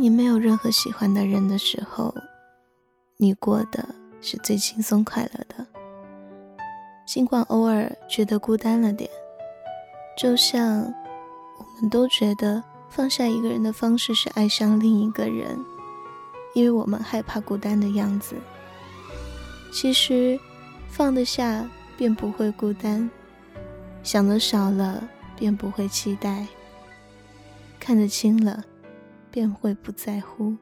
你没有任何喜欢的人的时候，你过的是最轻松快乐的。尽管偶尔觉得孤单了点，就像我们都觉得放下一个人的方式是爱上另一个人，因为我们害怕孤单的样子。其实，放得下便不会孤单，想的少了便不会期待，看得清了。便会不在乎。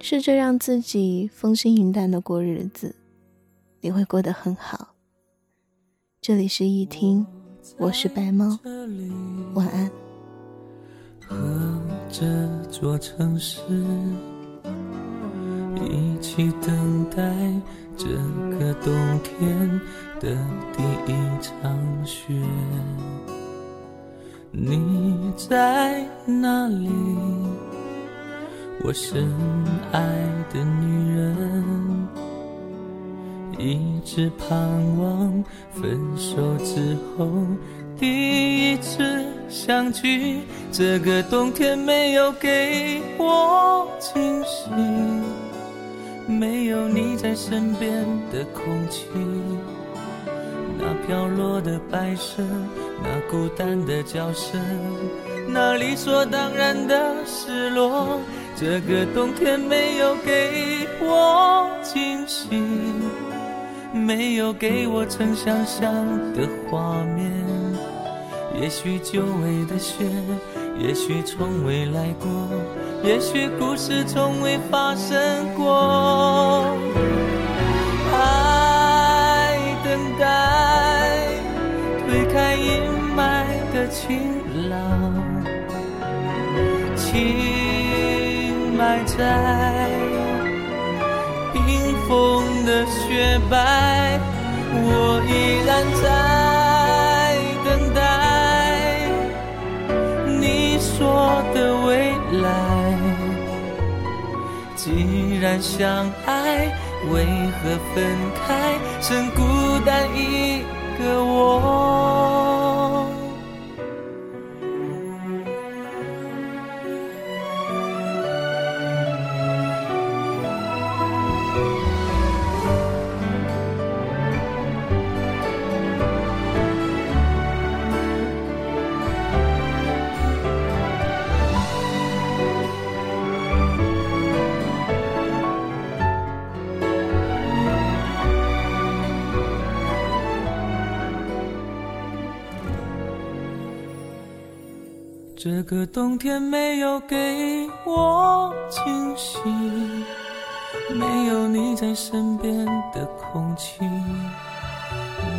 试着让自己风轻云淡的过日子，你会过得很好。这里是一听，我是白猫，晚安。和这座城市一起等待这个冬天的第一场雪。你在哪里？我深爱的女人，一直盼望分手之后第一次相聚。这个冬天没有给我惊喜，没有你在身边的空气。飘落的白色，那孤单的叫声，那理所当然的失落。这个冬天没有给我惊喜，没有给我曾想象的画面。也许久违的雪，也许从未来过，也许故事从未发生过。爱等待阴霾的晴朗，情埋在冰封的雪白，我依然在等待你说的未来。既然相爱，为何分开，剩孤单一个我？这个冬天没有给我惊喜，没有你在身边的空气，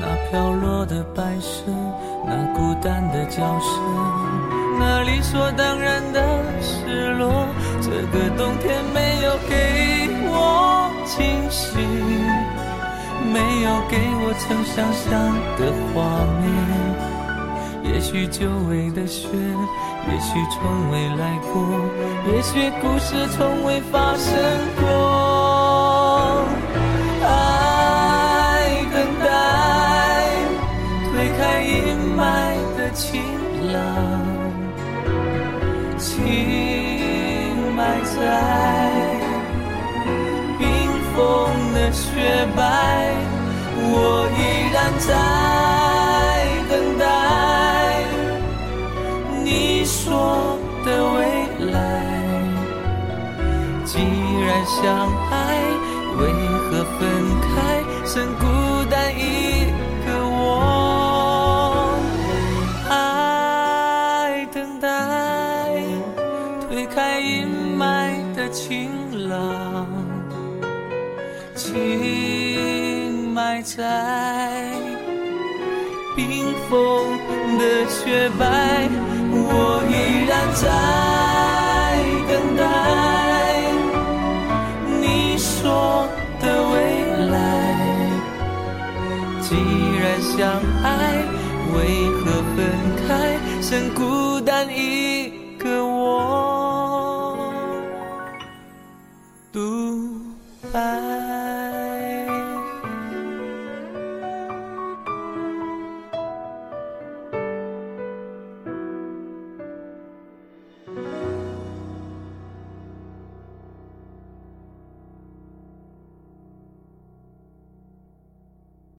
那飘落的白色，那孤单的叫声，那理所当然的失落。这个冬天没有给我惊喜，没有给我曾想象的画面，也许久违的雪。也许从未来过，也许故事从未发生过。爱等待，推开阴霾的晴朗，情埋在冰封的雪白，我依然在。相爱，为何分开，剩孤单一个我？爱等待，推开阴霾的晴朗，情埋在冰封的雪白。我依然在既然相爱，为何分开，剩孤单一个我独白。